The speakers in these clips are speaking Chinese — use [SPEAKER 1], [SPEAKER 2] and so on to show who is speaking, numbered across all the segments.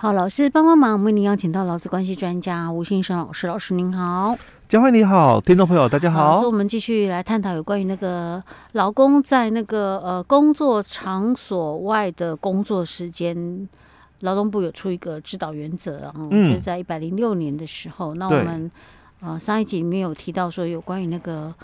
[SPEAKER 1] 好，老师帮帮忙，我们为您邀请到劳资关系专家吴先生老师，老师您好，
[SPEAKER 2] 佳慧你好，听众朋友大家好。
[SPEAKER 1] 老师，我们继续来探讨有关于那个劳工在那个呃工作场所外的工作时间，劳动部有出一个指导原则啊，嗯，就是在一百零六年的时候，那我们呃上一集里面有提到说有关于那个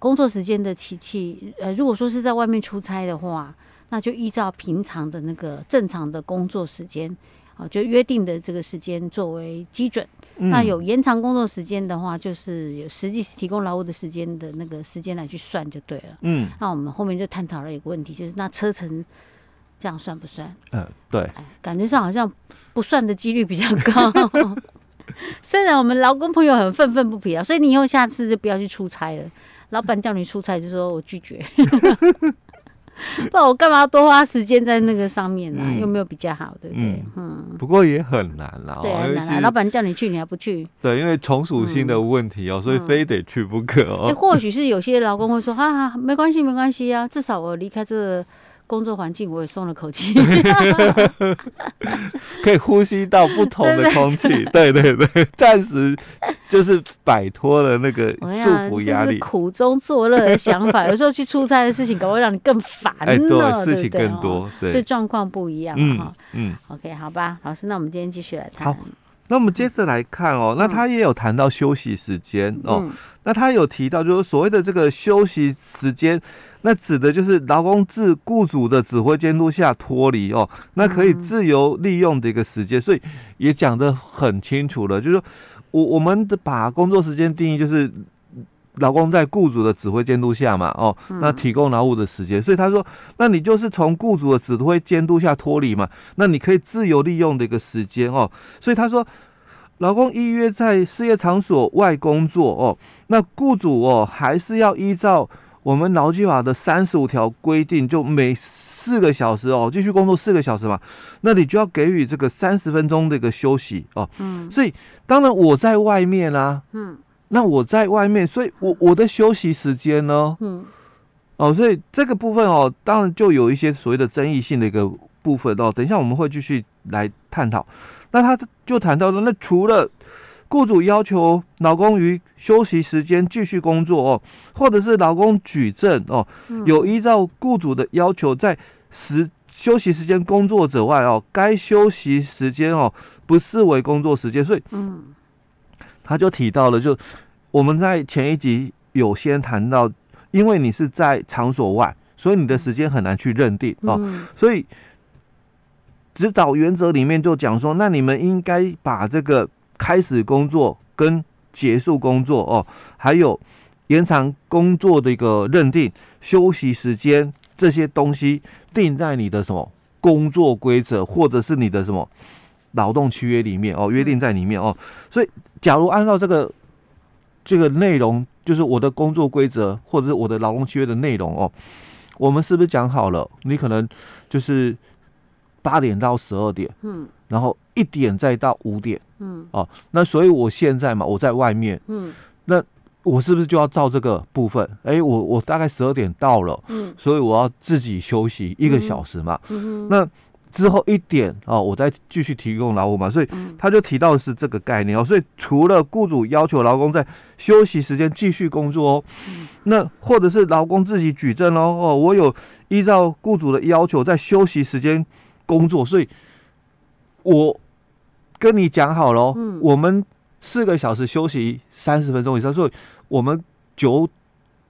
[SPEAKER 1] 工作时间的期期，呃，如果说是在外面出差的话。那就依照平常的那个正常的工作时间，啊，就约定的这个时间作为基准。嗯、那有延长工作时间的话，就是有实际提供劳务的时间的那个时间来去算就对了。嗯，那我们后面就探讨了一个问题，就是那车程这样算不算？
[SPEAKER 2] 嗯，对。
[SPEAKER 1] 哎，感觉上好像不算的几率比较高。虽然我们劳工朋友很愤愤不平啊，所以你以后下次就不要去出差了。老板叫你出差，就说我拒绝。不然我干嘛要多花时间在那个上面呢、啊？又没有比较好，对不对？嗯，
[SPEAKER 2] 不过也很难啦。
[SPEAKER 1] 对，很难啦。老板叫你去，你还不去？
[SPEAKER 2] 对，因为从属性的问题哦、喔，所以非得去不可哦、
[SPEAKER 1] 或许是有些劳工会说：“哈哈，没关系，没关系啊，至少我离开这个。”工作环境我也松了口气，
[SPEAKER 2] 可以呼吸到不同的空气，对对对，暂时就是摆脱了那个束缚压力。
[SPEAKER 1] 苦中作乐的想法，有时候去出差的事情，可能会让你更烦了、欸，
[SPEAKER 2] 对，事情更多，对，
[SPEAKER 1] 所以状况不一样哈。嗯，OK，好吧，老师，那我们今天继续来谈。
[SPEAKER 2] 那我们接着来看哦，那他也有谈到休息时间哦，那他有提到就是所谓的这个休息时间。那指的就是劳工自雇主的指挥监督下脱离哦，那可以自由利用的一个时间，所以也讲得很清楚了，就是说我我们的把工作时间定义就是劳工在雇主的指挥监督下嘛，哦，那提供劳务的时间，所以他说，那你就是从雇主的指挥监督下脱离嘛，那你可以自由利用的一个时间哦，所以他说，劳工依约在事业场所外工作哦，那雇主哦还是要依照。我们劳基法的三十五条规定，就每四个小时哦，继续工作四个小时嘛，那你就要给予这个三十分钟的一个休息哦。嗯，所以当然我在外面啊，嗯，那我在外面，所以我我的休息时间呢，嗯，哦，所以这个部分哦，当然就有一些所谓的争议性的一个部分哦。等一下我们会继续来探讨。那他就谈到了，那除了。雇主要求老公于休息时间继续工作哦，或者是老公举证哦，有依照雇主的要求在时休息时间工作者外哦，该休息时间哦不视为工作时间，所以嗯，他就提到了，就我们在前一集有先谈到，因为你是在场所外，所以你的时间很难去认定哦，所以指导原则里面就讲说，那你们应该把这个。开始工作跟结束工作哦，还有延长工作的一个认定、休息时间这些东西定在你的什么工作规则，或者是你的什么劳动契约里面哦，约定在里面哦。所以，假如按照这个这个内容，就是我的工作规则或者是我的劳动契约的内容哦，我们是不是讲好了？你可能就是八点到十二点，嗯。然后一点再到五点，嗯，哦，那所以我现在嘛，我在外面，嗯，那我是不是就要照这个部分？哎，我我大概十二点到了，嗯，所以我要自己休息一个小时嘛，嗯，那之后一点哦，我再继续提供劳务嘛，所以他就提到的是这个概念哦，所以除了雇主要求劳工在休息时间继续工作哦，那或者是劳工自己举证哦，哦，我有依照雇主的要求在休息时间工作，所以。我跟你讲好了，嗯，我们四个小时休息三十分钟以上，所以我们九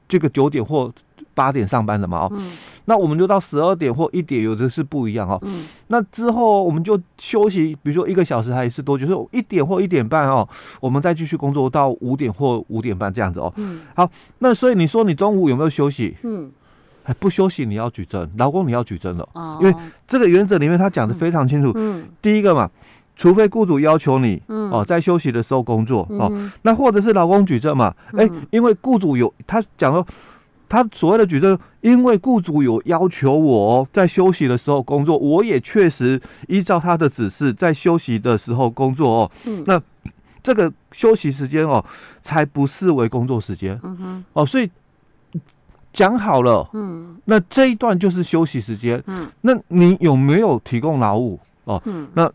[SPEAKER 2] 这个九点或八点上班的嘛，哦，嗯，那我们就到十二点或一点，有的是不一样哦，嗯，那之后我们就休息，比如说一个小时还是多久？就是一点或一点半哦，我们再继续工作到五点或五点半这样子哦，嗯，好，那所以你说你中午有没有休息？嗯。还不休息，你要举证，劳工你要举证了，哦，因为这个原则里面他讲的非常清楚。嗯，第一个嘛，除非雇主要求你，嗯，哦，在休息的时候工作，嗯，哦，那或者是劳工举证嘛，哎，嗯，因为雇主有他讲说，他所谓的举证，因为雇主有要求我在休息的时候工作，我也确实依照他的指示在休息的时候工作哦，嗯，那这个休息时间哦，才不视为工作时间，嗯哼，哦，所以。讲好了，嗯，那这一段就是休息时间，嗯，那你有没有提供劳务？哦？嗯，那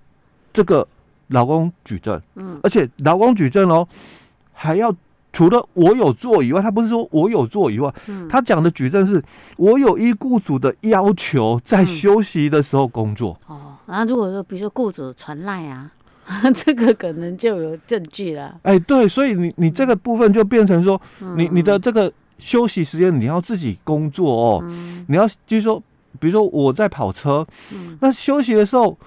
[SPEAKER 2] 这个劳工举证，
[SPEAKER 1] 嗯，
[SPEAKER 2] 而且劳工举证哦，还要除了我有做以外，他不是说我有做以外，
[SPEAKER 1] 嗯，
[SPEAKER 2] 他讲的举证是我有依雇主的要求在休息的时候工作。
[SPEAKER 1] 嗯、哦，然后如果说比如说雇主传赖啊，这个可能就有证据了。
[SPEAKER 2] 哎、欸，对，所以你你这个部分就变成说，
[SPEAKER 1] 嗯、
[SPEAKER 2] 你你的这个休息时间你要自己工作哦，
[SPEAKER 1] 嗯、
[SPEAKER 2] 你要就是说，比如说我在跑车，
[SPEAKER 1] 嗯、
[SPEAKER 2] 那休息的时候。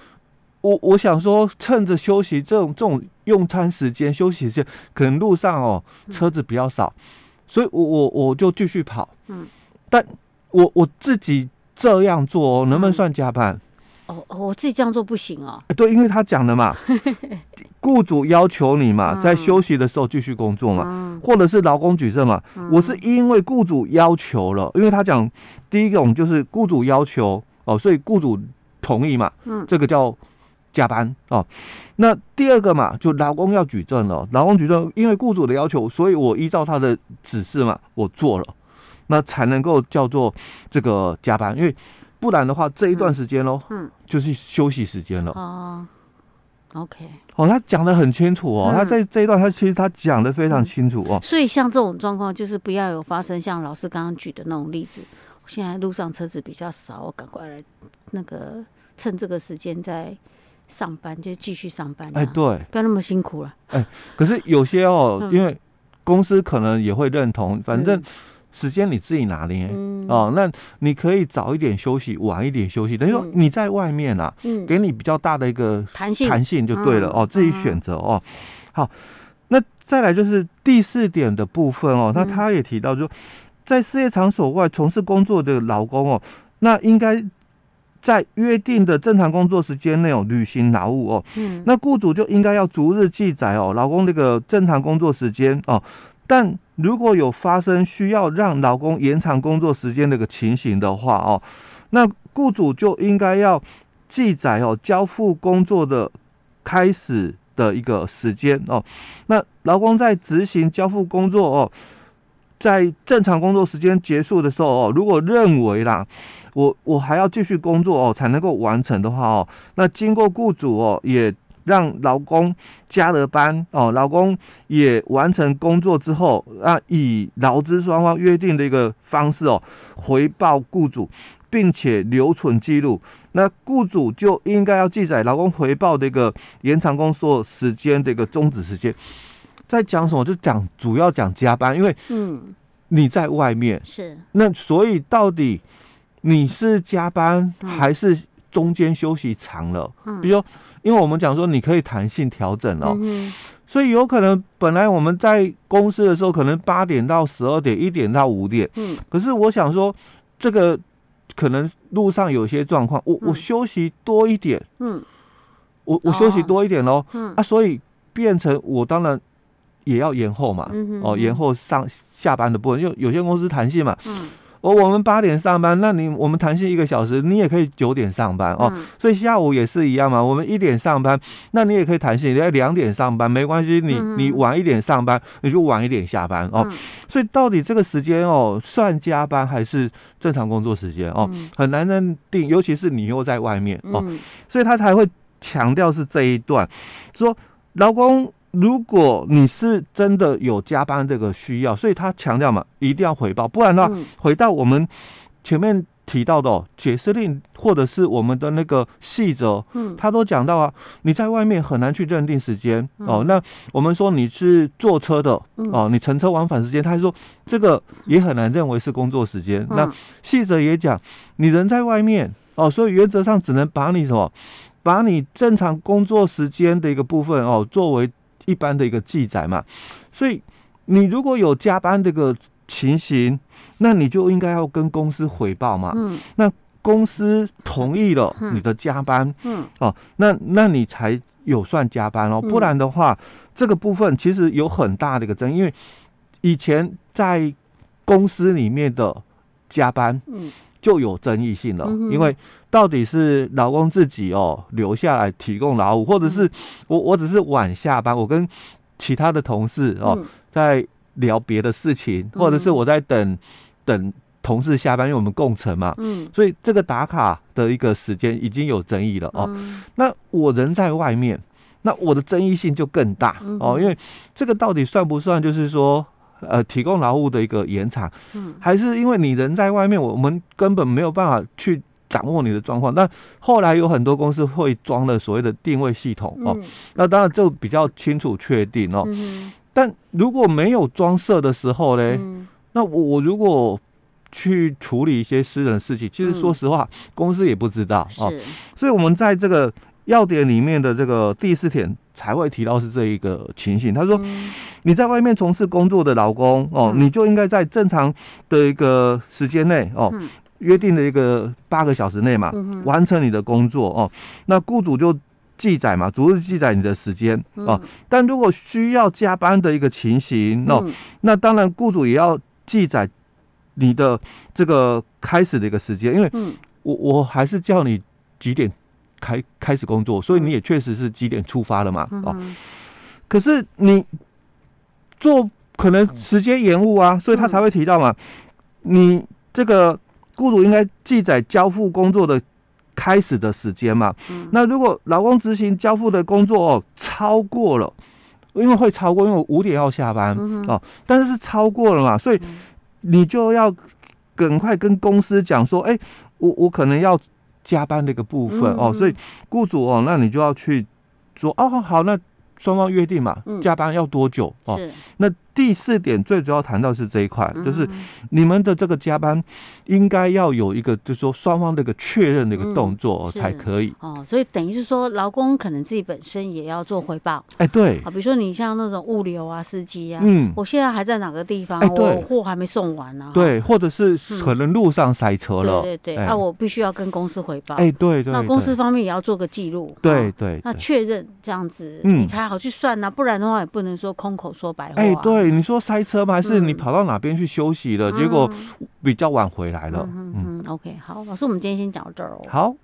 [SPEAKER 2] 我我想说，趁着休息这种这种用餐时间、休息时间，可能路上哦车子比较少，嗯、所以我我我就继续跑。
[SPEAKER 1] 嗯，
[SPEAKER 2] 但我我自己这样做，哦能不能算加班？
[SPEAKER 1] 哦哦，我自己这样做不行哦。
[SPEAKER 2] 对，因为他讲的嘛，雇主要求你嘛，在休息的时候继续工作嘛，
[SPEAKER 1] 嗯、
[SPEAKER 2] 或者是劳工举证嘛。
[SPEAKER 1] 嗯、
[SPEAKER 2] 我是因为雇主要求了，因为他讲第一种就是雇主要求哦，所以雇主同意嘛。
[SPEAKER 1] 嗯，
[SPEAKER 2] 这个叫。加班哦，那第二个嘛，就劳工要举证了。劳工举证，因为雇主的要求，所以我依照他的指示嘛，我做了，那才能够叫做这个加班。因为不然的话，这一段时间喽，
[SPEAKER 1] 嗯，
[SPEAKER 2] 就是休息时间了。
[SPEAKER 1] 哦，OK，
[SPEAKER 2] 哦，他讲的很清楚哦，他在这一段，他其实他讲的非常清楚哦。
[SPEAKER 1] 所以像这种状况，就是不要有发生像老师刚刚举的那种例子。现在路上车子比较少，我赶快来那个趁这个时间再。上班就继续上班，哎，
[SPEAKER 2] 对，
[SPEAKER 1] 不要那么辛苦了。
[SPEAKER 2] 哎，可是有些哦，因为公司可能也会认同，反正时间你自己拿捏。哦。那你可以早一点休息，晚一点休息，等于说你在外面啊，嗯。给你比较大的一个弹性，弹性就对了哦，自己选择哦。好，那再来就是第四点的部分哦，那他也提到，就在事业场所外从事工作的劳工哦，那应该。在约定的正常工作时间内哦，履行劳务哦，
[SPEAKER 1] 嗯，
[SPEAKER 2] 那雇主就应该要逐日记载哦，劳工这个正常工作时间哦。但如果有发生需要让劳工延长工作时间的个情形的话哦，那雇主就应该要记载哦，交付工作的开始的一个时间哦。那劳工在执行交付工作哦，在正常工作时间结束的时候哦，如果认为啦。我我还要继续工作哦，才能够完成的话哦，那经过雇主哦，也让劳工加了班哦，劳工也完成工作之后，啊，以劳资双方约定的一个方式哦，回报雇主，并且留存记录，那雇主就应该要记载劳工回报的一个延长工作时间的一个终止时间。在讲什么？就讲主要讲加班，因为嗯，你在外面
[SPEAKER 1] 是，
[SPEAKER 2] 那所以到底。你是加班还是中间休息长了？嗯，比如说，因为我们讲说你可以弹性调整哦，
[SPEAKER 1] 嗯，
[SPEAKER 2] 所以有可能本来我们在公司的时候可能八点到十二点，一点到五点，
[SPEAKER 1] 嗯，
[SPEAKER 2] 可是我想说这个可能路上有些状况，我我休息多一点，
[SPEAKER 1] 嗯，
[SPEAKER 2] 我我休息多一点喽，
[SPEAKER 1] 嗯。
[SPEAKER 2] 啊，所以变成我当然也要延后嘛，哦，延后上下班的部分，因为有些公司弹性嘛，
[SPEAKER 1] 嗯。
[SPEAKER 2] 我我们八点上班，那你我们弹性一个小时，你也可以九点上班哦。
[SPEAKER 1] 嗯、
[SPEAKER 2] 所以下午也是一样嘛。我们一点上班，那你也可以弹性，你要两点上班没关系。你你晚一点上班，你就晚一点下班哦。
[SPEAKER 1] 嗯、
[SPEAKER 2] 所以到底这个时间哦，算加班还是正常工作时间哦？
[SPEAKER 1] 嗯、
[SPEAKER 2] 很难认定，尤其是你又在外面哦。
[SPEAKER 1] 嗯、
[SPEAKER 2] 所以他才会强调是这一段，说劳工。如果你是真的有加班这个需要，所以他强调嘛，一定要回报，不然的话，回到我们前面提到的哦，解释令或者是我们的那个细则，
[SPEAKER 1] 嗯，
[SPEAKER 2] 他都讲到啊，你在外面很难去认定时间哦。
[SPEAKER 1] 嗯、
[SPEAKER 2] 那我们说你是坐车的
[SPEAKER 1] 嗯、
[SPEAKER 2] 哦，你乘车往返时间，他说这个也很难认为是工作时间。
[SPEAKER 1] 嗯、
[SPEAKER 2] 那细则也讲，你人在外面哦，所以原则上只能把你什么，把你正常工作时间的一个部分哦，作为。一般的一个记载嘛，所以你如果有加班这个情形，那你就应该要跟公司回报嘛。
[SPEAKER 1] 嗯，
[SPEAKER 2] 那公司同意了你的加班，
[SPEAKER 1] 嗯，
[SPEAKER 2] 哦，那那你才有算加班哦，不然的话，这个部分其实有很大的一个争议，因为以前在公司里面的加班，嗯。就有争议性了，因为到底是老公自己哦留下来提供劳务，或者是我我只是晚下班，我跟其他的同事哦在聊别的事情，或者是我在等等同事下班，因为我们共乘嘛，嗯，所以这个打卡的一个时间已经有争议了哦。嗯、那我人在外面，那我的争议性就更大哦，因为这个到底算不算就是说，呃，提供劳务的一个延长，嗯，还是因为你人在外面，我们根本没有办法去掌握你的状况。那后来有很多公司会装了所谓的定位系统哦，那当然就比较清楚确定哦。但如果没有装设的时候呢，那我我如果去处理一些私人事情，其实说实话，嗯、公司也不知道哦。所以我们在这个要点里面的这个第四点才会提到是这一个情形。他说，你在外面从事工作的劳工哦，嗯、你就应该在正常的一个时间内哦，嗯、约定的一个八个小时内嘛，嗯、完成你的工作哦。那雇主就记载嘛，逐日记载你的时间哦。但如果需要加班的一个情形哦，嗯、那当然雇主也要记载。你的这个开始的一个时间，因为我我还是叫你几点开开始工作，所以你也确实是几点出发了嘛，哦，可是你做可能时间延误啊，所以他才会提到嘛，你这个雇主应该记载交付工作的开始的时间嘛，那如果劳工执行交付的工作哦超过了，因为会超过，因为我五点要下班哦，但是是超过了嘛，所以。你就要赶快跟公司讲说，哎、欸，我我可能要加班的一个部分、嗯、哦，所以雇主哦，那你就要去说，哦，好，那双方约定嘛，加班要多久、嗯、哦？那。第四点最主要谈到是这一块，嗯、就是你们的这个加班应该要有一个，就是说双方的一个确认的一个动作才可以、
[SPEAKER 1] 嗯、哦。所以等于是说，劳工可能自己本身也要做回报。
[SPEAKER 2] 哎，对啊，
[SPEAKER 1] 比如说你像那种物流啊、司机啊，嗯，我现在还在哪个地方？哎，对，货还没送完呢、啊。
[SPEAKER 2] 对，或者是可能路上塞车了。
[SPEAKER 1] 嗯、对对对，那、我必须要跟公司回报。
[SPEAKER 2] 哎，对对，
[SPEAKER 1] 那公司方面也要做个记录。
[SPEAKER 2] 对对，
[SPEAKER 1] 那确认这样子，你才好去算呐、啊，不然的话也不能说空口说白话、啊。哎，
[SPEAKER 2] 对，你说塞车吗。还是你跑到哪边去休息了？嗯、结果比较晚回来了。
[SPEAKER 1] 嗯嗯，嗯，嗯，OK，好，老师，我们今天先讲到这儿哦。
[SPEAKER 2] 好。